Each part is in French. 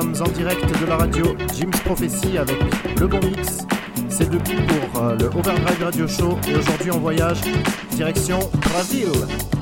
sommes en direct de la radio Jim's Prophecy avec le bon mix. C'est depuis pour euh, le Overdrive Radio Show et aujourd'hui on voyage direction Brésil.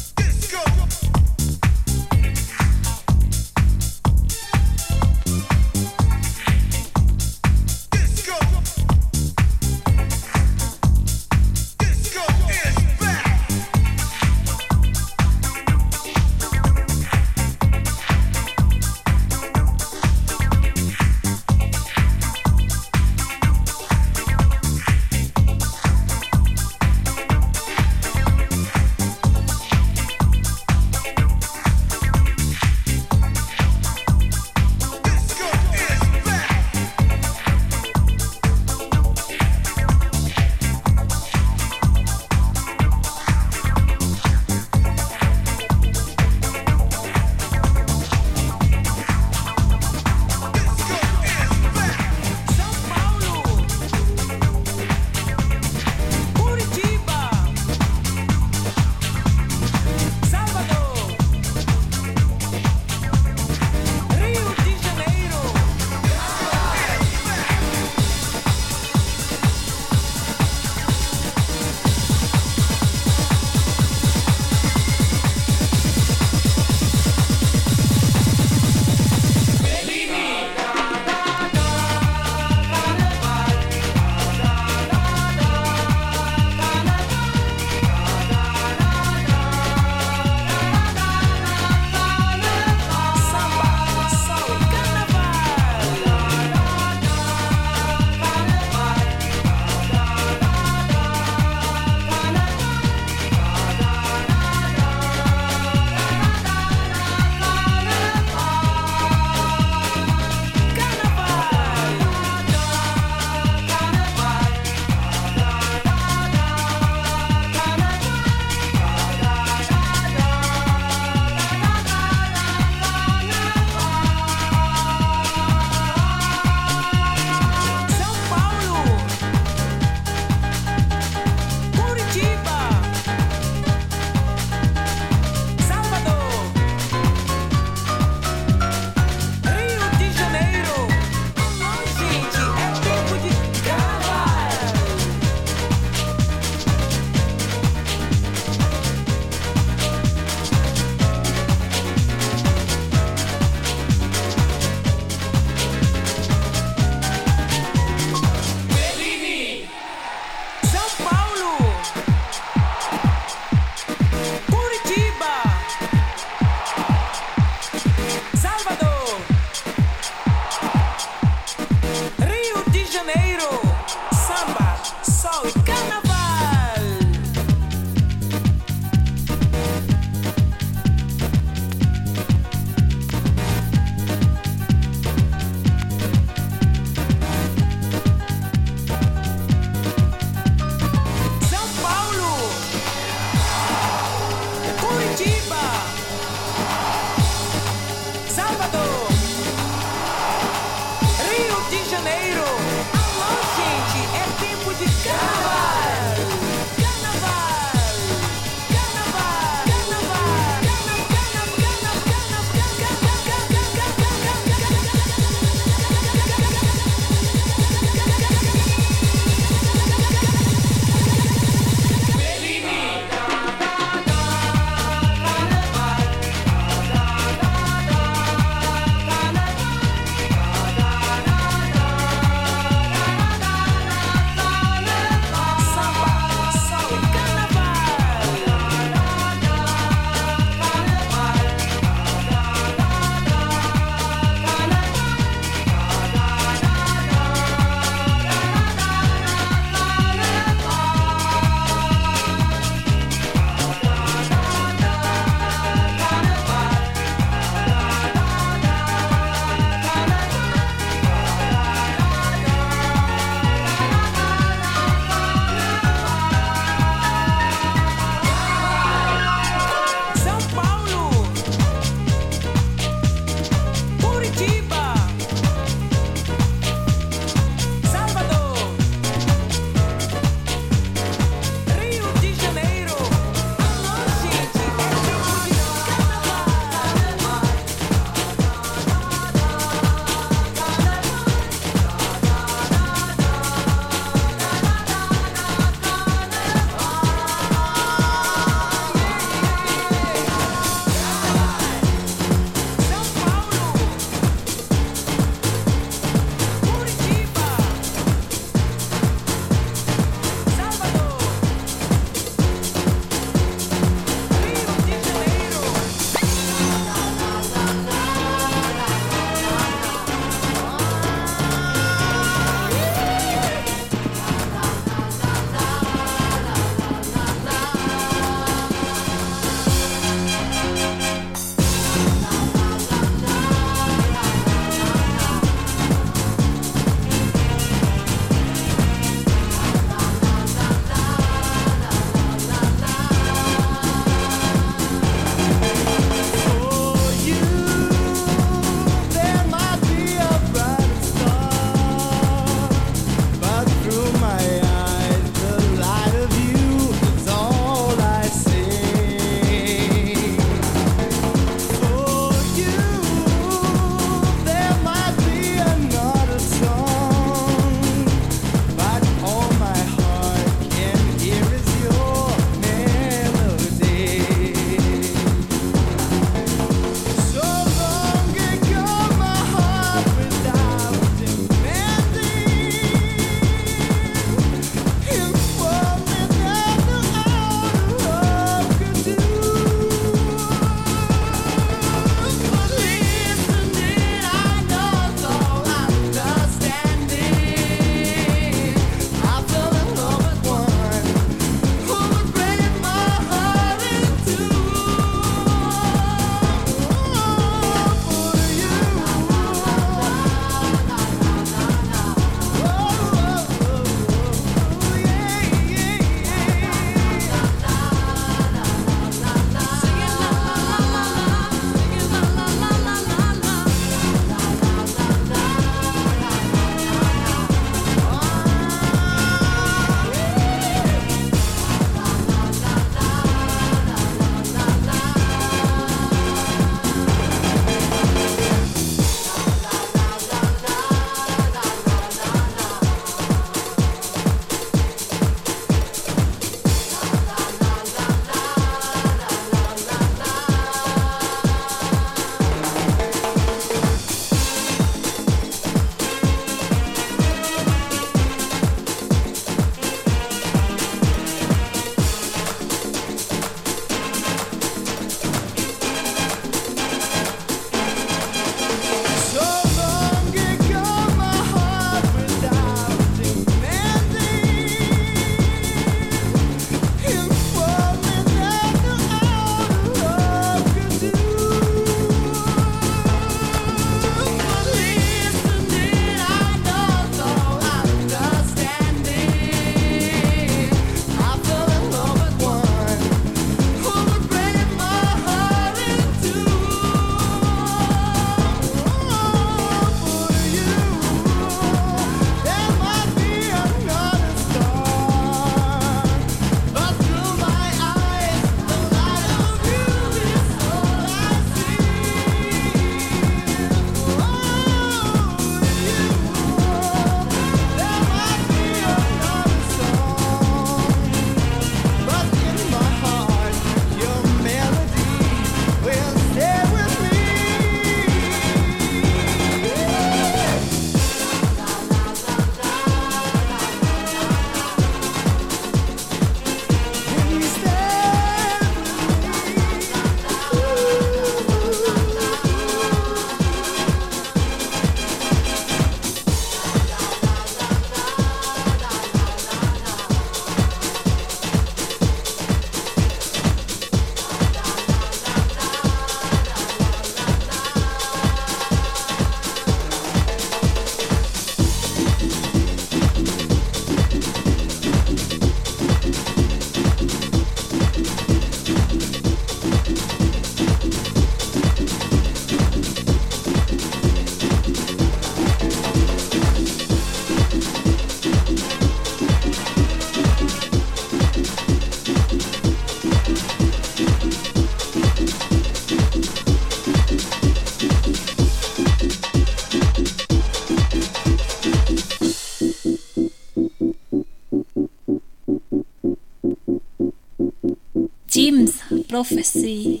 Prophecy.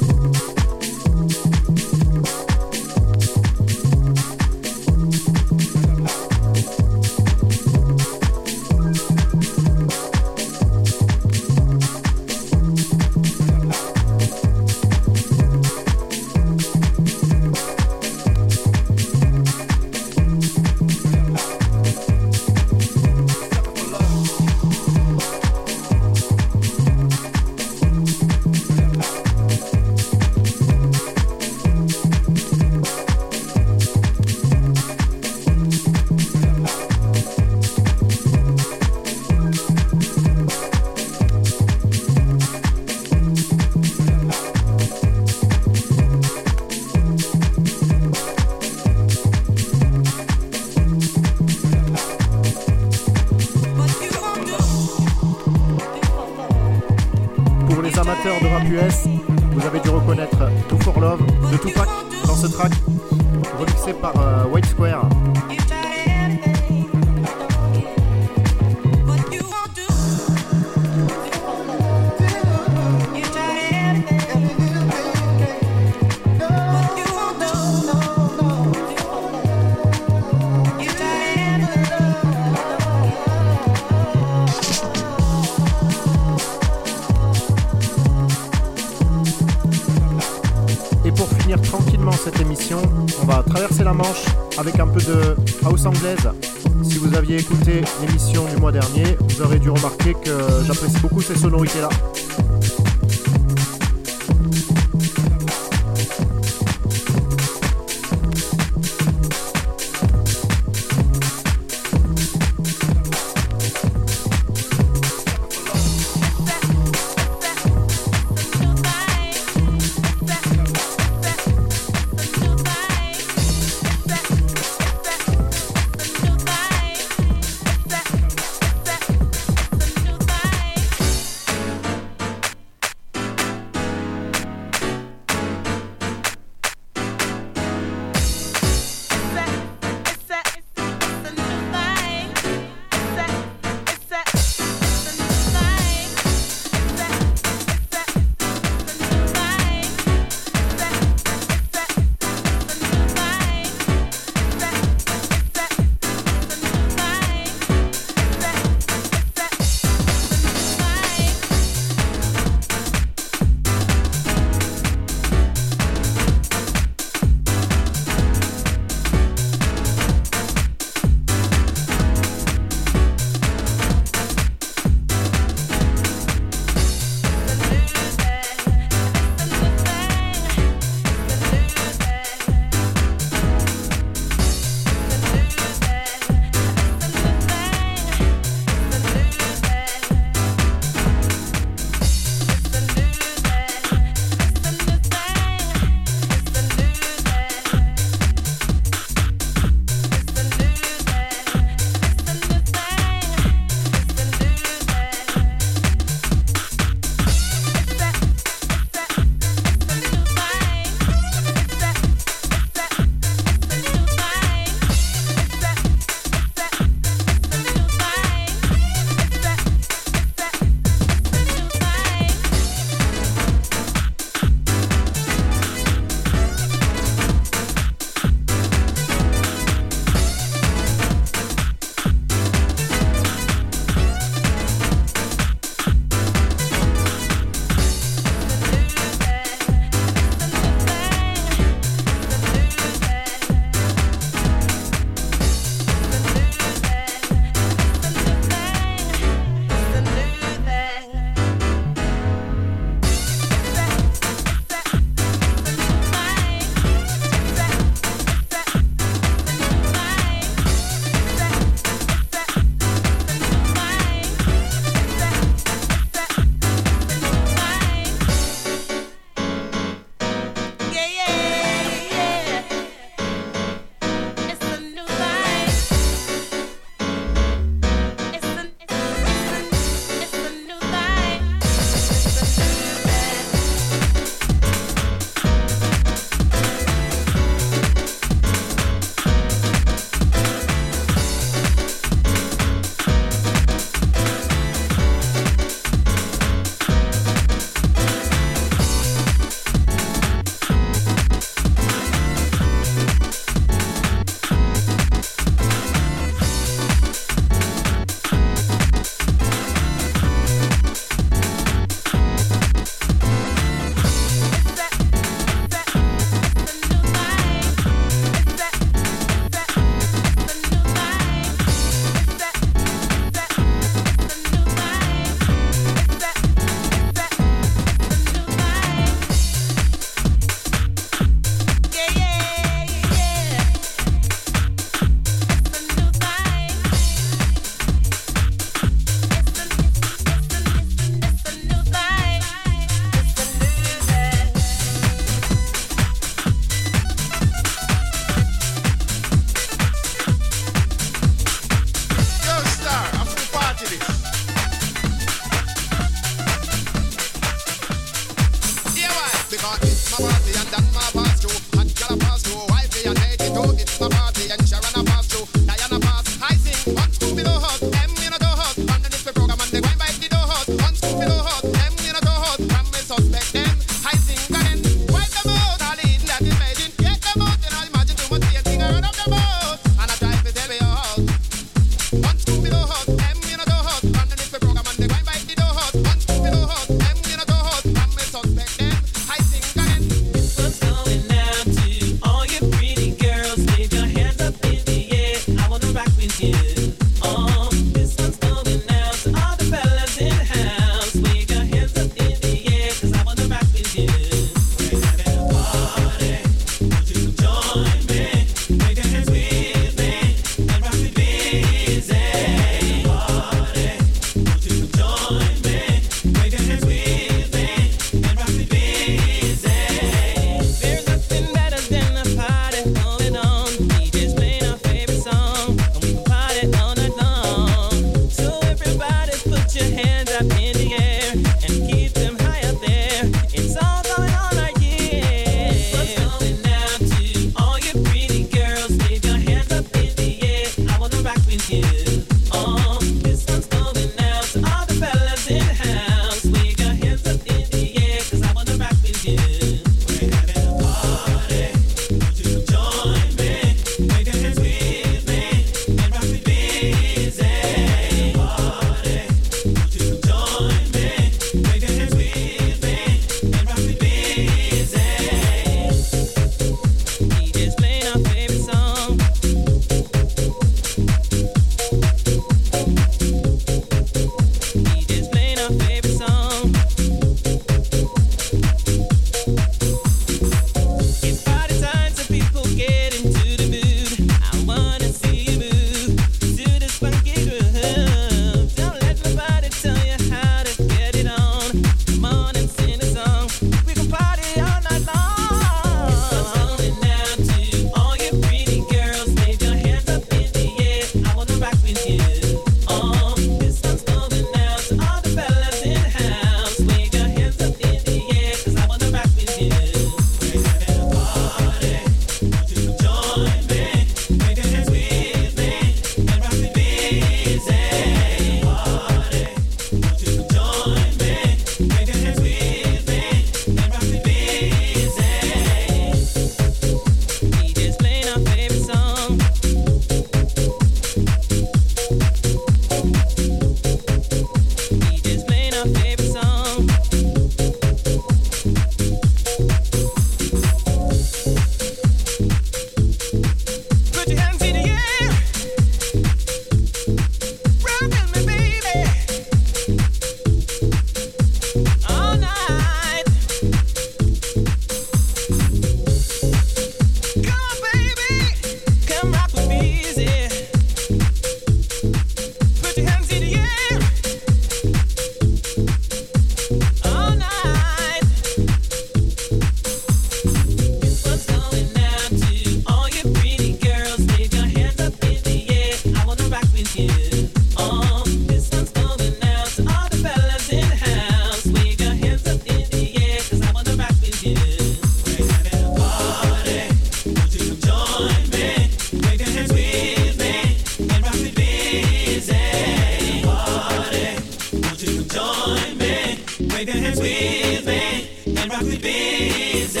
Clap your hands with me and rock Yeah, busy.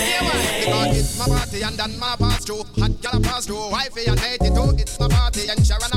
It's my party and then my pass through. Hot gal pass through. Wifey and 82. It's my party and Sharon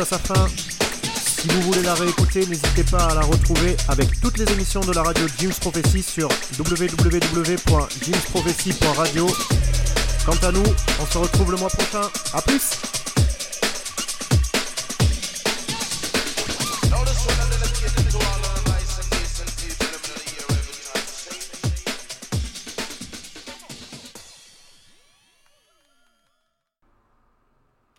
à sa fin. Si vous voulez la réécouter, n'hésitez pas à la retrouver avec toutes les émissions de la radio Jim's Prophecy sur www.jimsprophecy.radio. Quant à nous, on se retrouve le mois prochain. A plus